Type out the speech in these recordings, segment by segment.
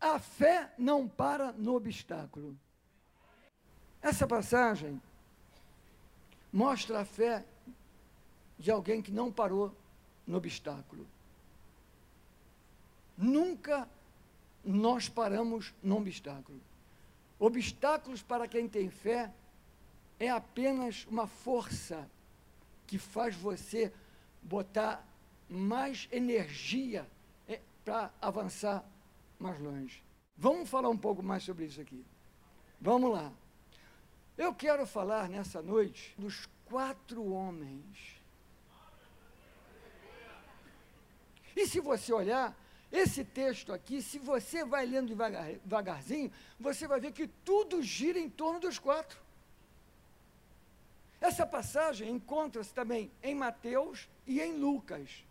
A fé não para no obstáculo. Essa passagem mostra a fé de alguém que não parou no obstáculo. Nunca nós paramos no obstáculo. Obstáculos para quem tem fé é apenas uma força que faz você botar mais energia é, para avançar mais longe. Vamos falar um pouco mais sobre isso aqui. Vamos lá. Eu quero falar nessa noite dos quatro homens. E se você olhar, esse texto aqui, se você vai lendo devagar, devagarzinho, você vai ver que tudo gira em torno dos quatro. Essa passagem encontra-se também em Mateus e em Lucas,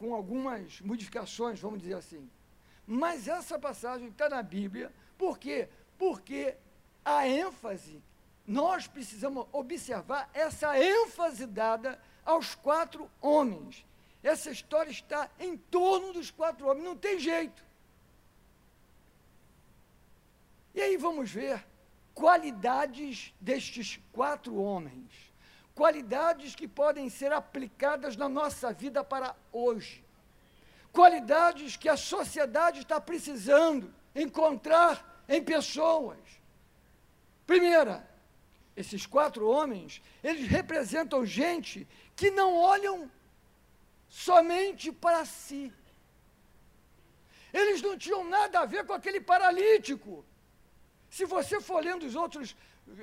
com algumas modificações, vamos dizer assim. Mas essa passagem está na Bíblia, por quê? Porque a ênfase, nós precisamos observar essa ênfase dada aos quatro homens. Essa história está em torno dos quatro homens, não tem jeito. E aí vamos ver qualidades destes quatro homens. Qualidades que podem ser aplicadas na nossa vida para hoje. Qualidades que a sociedade está precisando encontrar em pessoas. Primeira, esses quatro homens, eles representam gente que não olham somente para si. Eles não tinham nada a ver com aquele paralítico. Se você for lendo os outros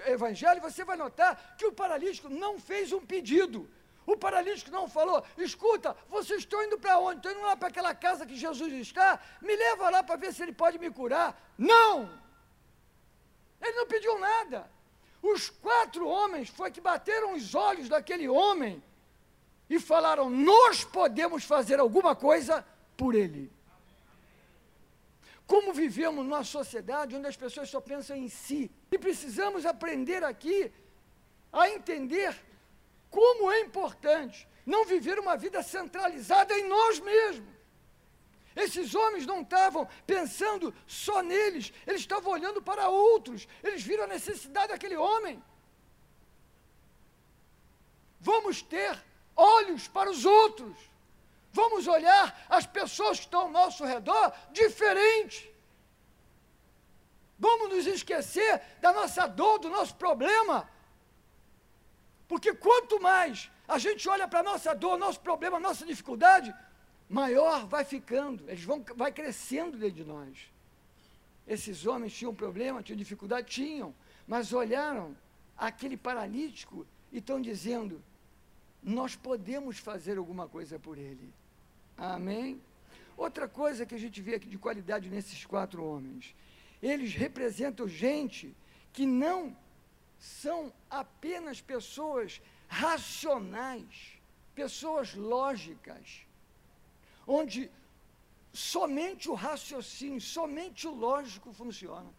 evangelhos, você vai notar que o paralítico não fez um pedido. O paralítico não falou: escuta, vocês estão indo para onde? Estão indo lá para aquela casa que Jesus está? Me leva lá para ver se ele pode me curar. Não! Ele não pediu nada. Os quatro homens foi que bateram os olhos daquele homem e falaram: Nós podemos fazer alguma coisa por ele. Como vivemos numa sociedade onde as pessoas só pensam em si. E precisamos aprender aqui a entender como é importante não viver uma vida centralizada em nós mesmos. Esses homens não estavam pensando só neles, eles estavam olhando para outros, eles viram a necessidade daquele homem. Vamos ter olhos para os outros. Vamos olhar as pessoas que estão ao nosso redor diferente. Vamos nos esquecer da nossa dor, do nosso problema. Porque quanto mais a gente olha para a nossa dor, nosso problema, nossa dificuldade, maior vai ficando, eles vão vai crescendo dentro de nós. Esses homens tinham problema, tinham dificuldade, tinham, mas olharam aquele paralítico e estão dizendo: nós podemos fazer alguma coisa por ele. Amém? Outra coisa que a gente vê aqui de qualidade nesses quatro homens, eles representam gente que não são apenas pessoas racionais, pessoas lógicas, onde somente o raciocínio, somente o lógico funciona.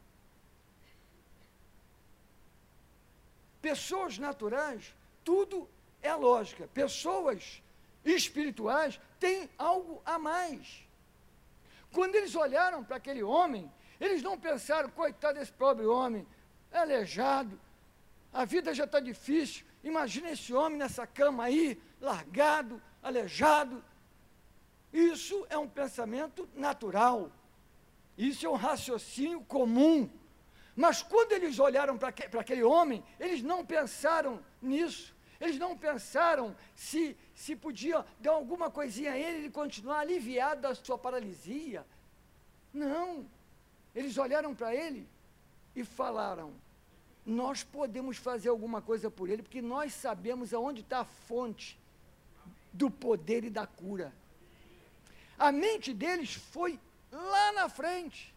Pessoas naturais, tudo é lógica. Pessoas espirituais têm algo a mais. Quando eles olharam para aquele homem, eles não pensaram, coitado desse pobre homem, é aleijado, a vida já está difícil. Imagina esse homem nessa cama aí, largado, aleijado. Isso é um pensamento natural. Isso é um raciocínio comum. Mas quando eles olharam para aquele homem, eles não pensaram nisso. Eles não pensaram se, se podia dar alguma coisinha a ele e ele continuar aliviado da sua paralisia. Não. Eles olharam para ele e falaram: Nós podemos fazer alguma coisa por ele, porque nós sabemos aonde está a fonte do poder e da cura. A mente deles foi lá na frente.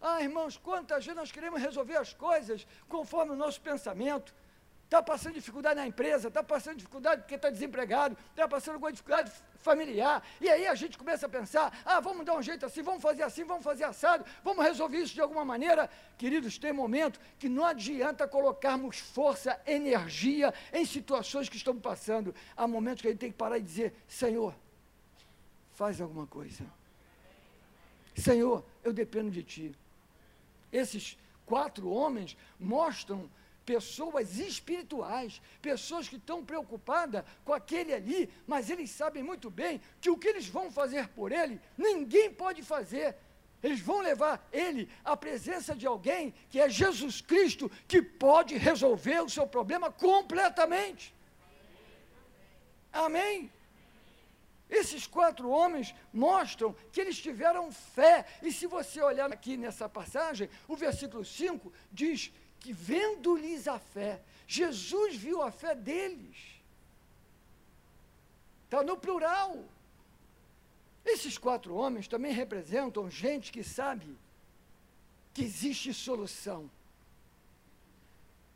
Ah, irmãos, quantas vezes nós queremos resolver as coisas conforme o nosso pensamento, está passando dificuldade na empresa, está passando dificuldade porque está desempregado, está passando alguma dificuldade familiar, e aí a gente começa a pensar, ah, vamos dar um jeito assim, vamos fazer assim, vamos fazer assado, vamos resolver isso de alguma maneira. Queridos, tem momento que não adianta colocarmos força, energia em situações que estamos passando. Há momentos que a gente tem que parar e dizer, Senhor, faz alguma coisa. Senhor, eu dependo de ti. Esses quatro homens mostram pessoas espirituais, pessoas que estão preocupadas com aquele ali, mas eles sabem muito bem que o que eles vão fazer por ele, ninguém pode fazer. Eles vão levar ele à presença de alguém que é Jesus Cristo, que pode resolver o seu problema completamente. Amém? Esses quatro homens mostram que eles tiveram fé. E se você olhar aqui nessa passagem, o versículo 5 diz que, vendo-lhes a fé, Jesus viu a fé deles. Está no plural. Esses quatro homens também representam gente que sabe que existe solução.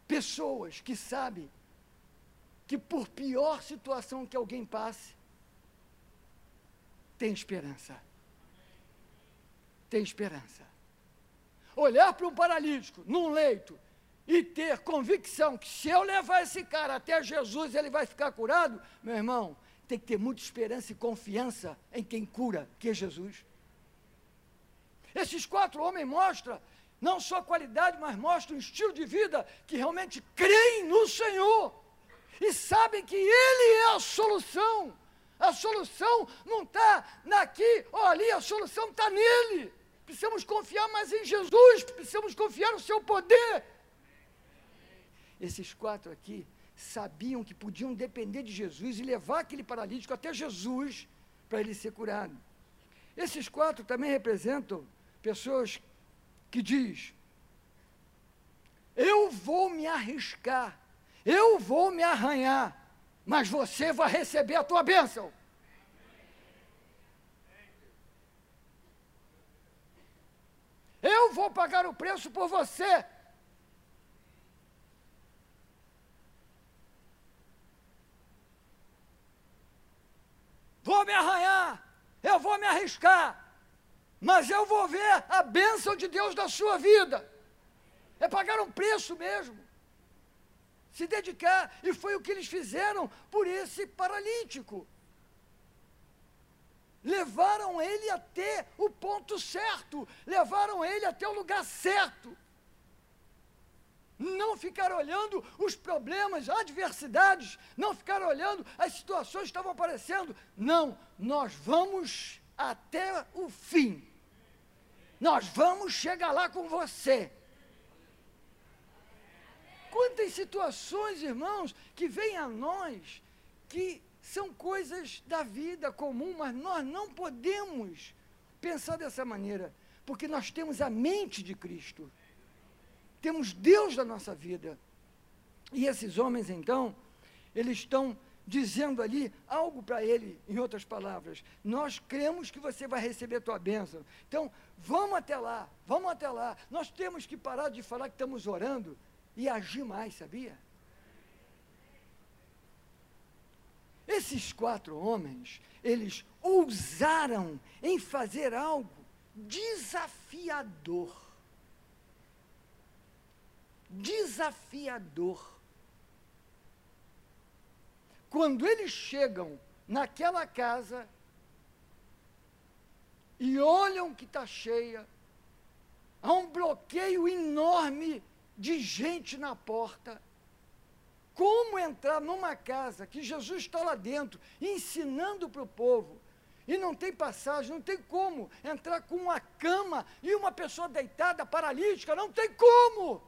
Pessoas que sabem que, por pior situação que alguém passe, tem esperança. Tem esperança. Olhar para um paralítico num leito e ter convicção que se eu levar esse cara até Jesus ele vai ficar curado, meu irmão, tem que ter muita esperança e confiança em quem cura, que é Jesus. Esses quatro homens mostram não só qualidade, mas mostram um estilo de vida que realmente creem no Senhor e sabem que Ele é a solução. A solução não está naqui ou ali, a solução está nele. Precisamos confiar mais em Jesus, precisamos confiar no seu poder. Esses quatro aqui sabiam que podiam depender de Jesus e levar aquele paralítico até Jesus para ele ser curado. Esses quatro também representam pessoas que diz: Eu vou me arriscar, eu vou me arranhar, mas você vai receber a tua bênção. Eu vou pagar o preço por você. Vou me arranhar, eu vou me arriscar, mas eu vou ver a bênção de Deus na sua vida. É pagar um preço mesmo se dedicar. E foi o que eles fizeram por esse paralítico. Levaram ele até o ponto certo, levaram ele até o lugar certo. Não ficar olhando os problemas, adversidades, não ficar olhando as situações que estavam aparecendo. Não, nós vamos até o fim. Nós vamos chegar lá com você. Quantas situações, irmãos, que vêm a nós que são coisas da vida comum, mas nós não podemos pensar dessa maneira, porque nós temos a mente de Cristo, temos Deus da nossa vida. E esses homens, então, eles estão dizendo ali algo para ele, em outras palavras. Nós cremos que você vai receber a tua bênção. Então, vamos até lá, vamos até lá. Nós temos que parar de falar que estamos orando e agir mais, sabia? Esses quatro homens, eles ousaram em fazer algo desafiador. Desafiador. Quando eles chegam naquela casa e olham que está cheia, há um bloqueio enorme de gente na porta. Como entrar numa casa que Jesus está lá dentro, ensinando para o povo, e não tem passagem, não tem como entrar com uma cama e uma pessoa deitada, paralítica, não tem como.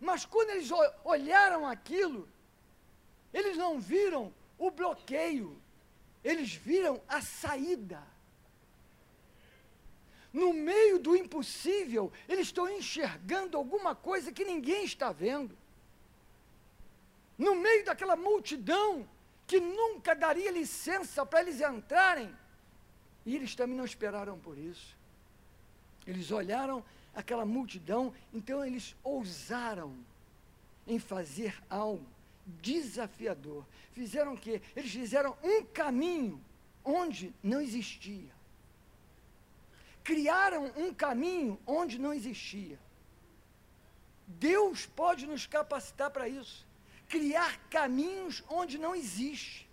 Mas quando eles olharam aquilo, eles não viram o bloqueio, eles viram a saída no meio do impossível, eles estão enxergando alguma coisa que ninguém está vendo. No meio daquela multidão que nunca daria licença para eles entrarem, e eles também não esperaram por isso. Eles olharam aquela multidão, então eles ousaram em fazer algo desafiador. Fizeram o quê? Eles fizeram um caminho onde não existia criaram um caminho onde não existia. Deus pode nos capacitar para isso. Criar caminhos onde não existe.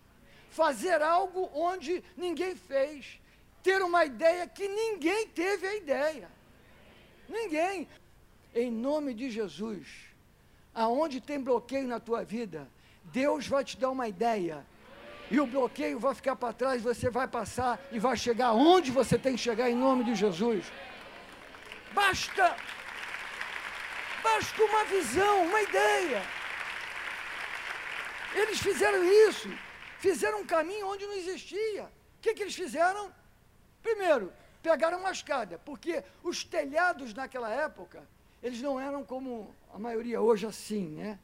Fazer algo onde ninguém fez. ter uma ideia que ninguém teve a ideia. Ninguém. Em nome de Jesus, aonde tem bloqueio na tua vida, Deus vai te dar uma ideia. E o bloqueio vai ficar para trás, você vai passar e vai chegar onde você tem que chegar em nome de Jesus. Basta basta uma visão, uma ideia. Eles fizeram isso, fizeram um caminho onde não existia. O que, que eles fizeram? Primeiro, pegaram uma escada, porque os telhados naquela época, eles não eram como a maioria hoje assim, né?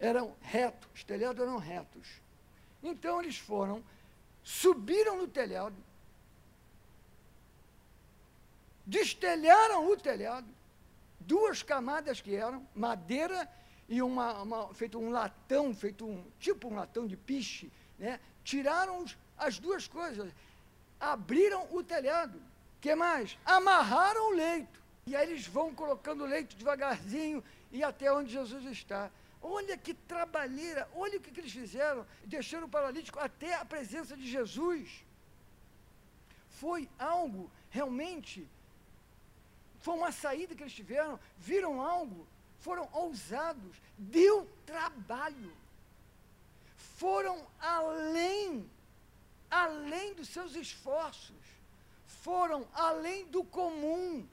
Eram retos, os telhados eram retos. Então eles foram, subiram no telhado, destelharam o telhado, duas camadas que eram, madeira e uma, uma, feito um latão, feito um tipo um latão de piche, né? tiraram as duas coisas, abriram o telhado. Que mais? Amarraram o leito. E aí eles vão colocando o leito devagarzinho e até onde Jesus está. Olha que trabalheira, olha o que, que eles fizeram, deixando o paralítico até a presença de Jesus. Foi algo realmente, foi uma saída que eles tiveram, viram algo foram ousados, deu trabalho, foram além, além dos seus esforços, foram além do comum,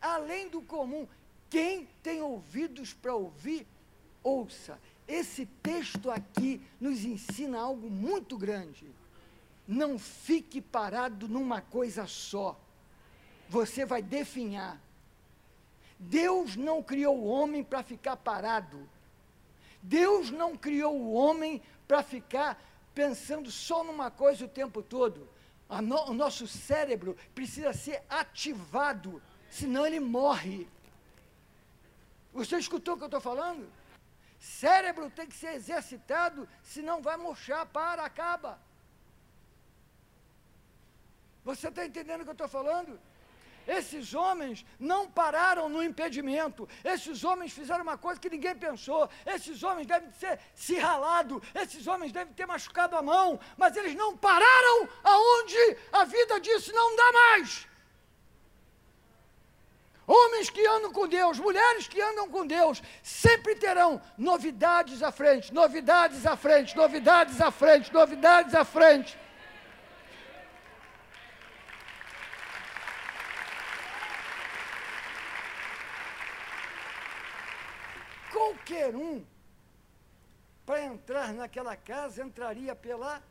além do comum. Quem tem ouvidos para ouvir, ouça. Esse texto aqui nos ensina algo muito grande. Não fique parado numa coisa só. Você vai definhar Deus não criou o homem para ficar parado. Deus não criou o homem para ficar pensando só numa coisa o tempo todo. No, o nosso cérebro precisa ser ativado, senão ele morre. Você escutou o que eu estou falando? Cérebro tem que ser exercitado, senão vai murchar, para, acaba. Você está entendendo o que eu estou falando? Esses homens não pararam no impedimento. Esses homens fizeram uma coisa que ninguém pensou. Esses homens devem ter se ralado. Esses homens devem ter machucado a mão. Mas eles não pararam aonde a vida disse não dá mais. Homens que andam com Deus, mulheres que andam com Deus, sempre terão novidades à frente, novidades à frente, novidades à frente, novidades à frente. Qualquer um, para entrar naquela casa, entraria pela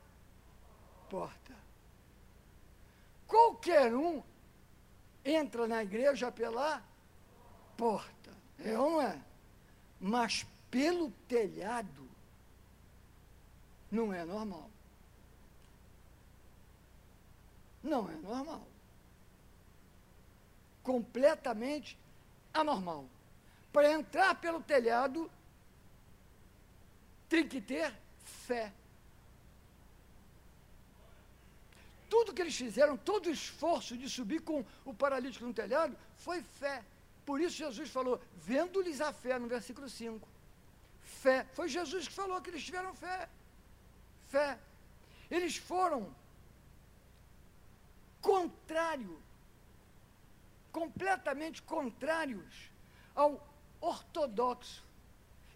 porta. Qualquer um entra na igreja pela porta. É ou não é? Mas pelo telhado não é normal. Não é normal. Completamente anormal. Para entrar pelo telhado, tem que ter fé. Tudo que eles fizeram, todo o esforço de subir com o paralítico no telhado, foi fé. Por isso Jesus falou, vendo-lhes a fé, no versículo 5. Fé. Foi Jesus que falou que eles tiveram fé. Fé. Eles foram contrário, completamente contrários ao ortodoxo.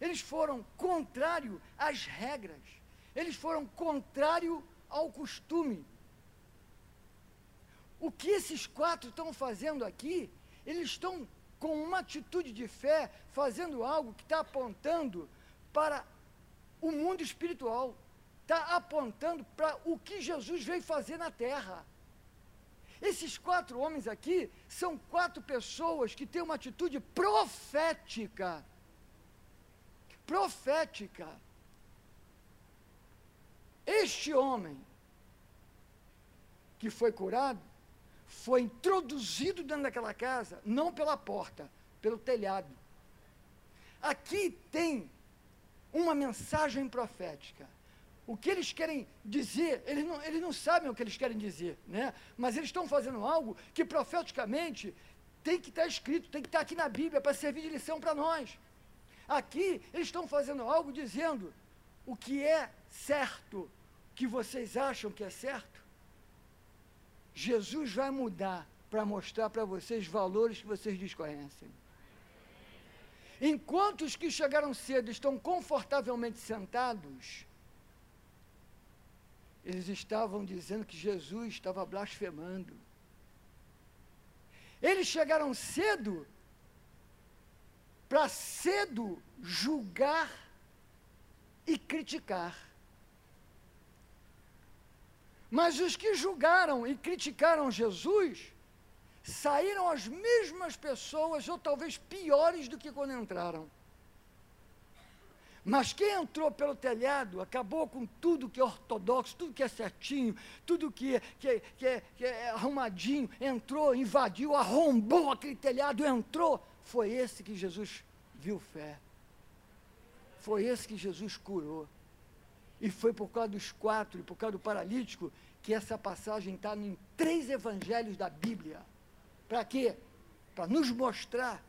Eles foram contrário às regras. Eles foram contrário ao costume. O que esses quatro estão fazendo aqui, eles estão com uma atitude de fé, fazendo algo que está apontando para o mundo espiritual, está apontando para o que Jesus veio fazer na terra. Esses quatro homens aqui são quatro pessoas que têm uma atitude profética. Profética. Este homem que foi curado foi introduzido dentro daquela casa, não pela porta, pelo telhado. Aqui tem uma mensagem profética. O que eles querem dizer, eles não, eles não sabem o que eles querem dizer, né? mas eles estão fazendo algo que profeticamente tem que estar escrito, tem que estar aqui na Bíblia para servir de lição para nós. Aqui eles estão fazendo algo dizendo o que é certo, que vocês acham que é certo. Jesus vai mudar para mostrar para vocês valores que vocês desconhecem. Enquanto os que chegaram cedo estão confortavelmente sentados, eles estavam dizendo que Jesus estava blasfemando. Eles chegaram cedo para cedo julgar e criticar. Mas os que julgaram e criticaram Jesus saíram as mesmas pessoas, ou talvez piores do que quando entraram. Mas quem entrou pelo telhado acabou com tudo que é ortodoxo, tudo que é certinho, tudo que, que, que, que é arrumadinho, entrou, invadiu, arrombou aquele telhado, entrou. Foi esse que Jesus viu fé. Foi esse que Jesus curou. E foi por causa dos quatro, e por causa do paralítico, que essa passagem está em três evangelhos da Bíblia. Para quê? Para nos mostrar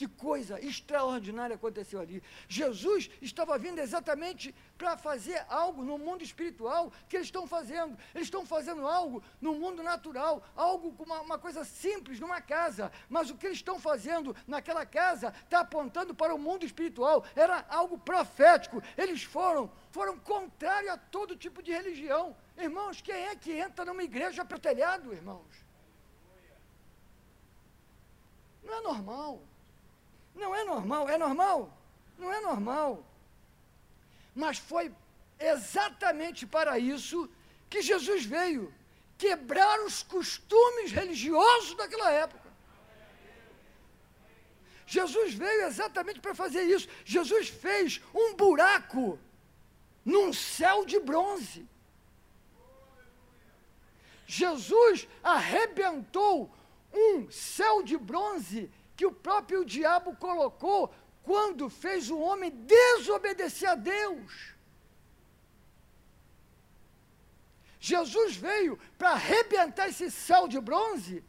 que coisa extraordinária aconteceu ali. Jesus estava vindo exatamente para fazer algo no mundo espiritual que eles estão fazendo. Eles estão fazendo algo no mundo natural, algo com uma, uma coisa simples numa casa. Mas o que eles estão fazendo naquela casa está apontando para o mundo espiritual. Era algo profético. Eles foram, foram contrários a todo tipo de religião. Irmãos, quem é que entra numa igreja para telhado, irmãos? Não é normal. Não é normal. É normal? Não é normal. Mas foi exatamente para isso que Jesus veio quebrar os costumes religiosos daquela época. Jesus veio exatamente para fazer isso. Jesus fez um buraco num céu de bronze. Jesus arrebentou um céu de bronze que o próprio diabo colocou quando fez o homem desobedecer a Deus. Jesus veio para arrebentar esse céu de bronze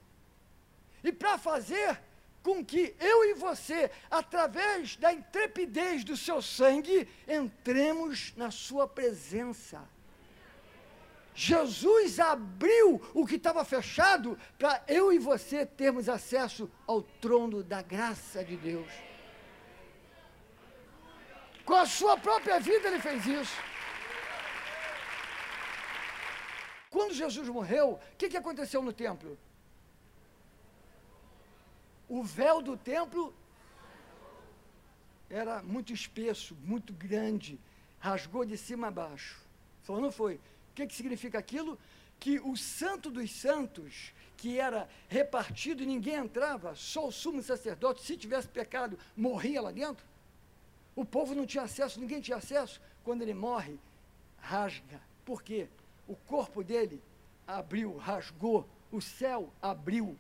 e para fazer com que eu e você, através da intrepidez do seu sangue, entremos na sua presença. Jesus abriu o que estava fechado para eu e você termos acesso ao trono da graça de Deus. Com a sua própria vida ele fez isso. Quando Jesus morreu, o que, que aconteceu no templo? O véu do templo era muito espesso, muito grande, rasgou de cima a baixo. Falou, não foi? O que, que significa aquilo? Que o santo dos santos, que era repartido e ninguém entrava, só o sumo sacerdote, se tivesse pecado, morria lá dentro. O povo não tinha acesso, ninguém tinha acesso. Quando ele morre, rasga. Por quê? O corpo dele abriu, rasgou, o céu abriu.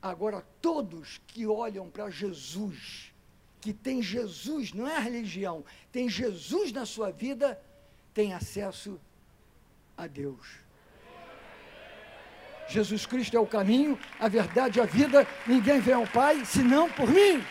Agora, todos que olham para Jesus, que tem Jesus, não é a religião, tem Jesus na sua vida, têm acesso a a Deus. Jesus Cristo é o caminho, a verdade e a vida. Ninguém vem ao Pai senão por mim.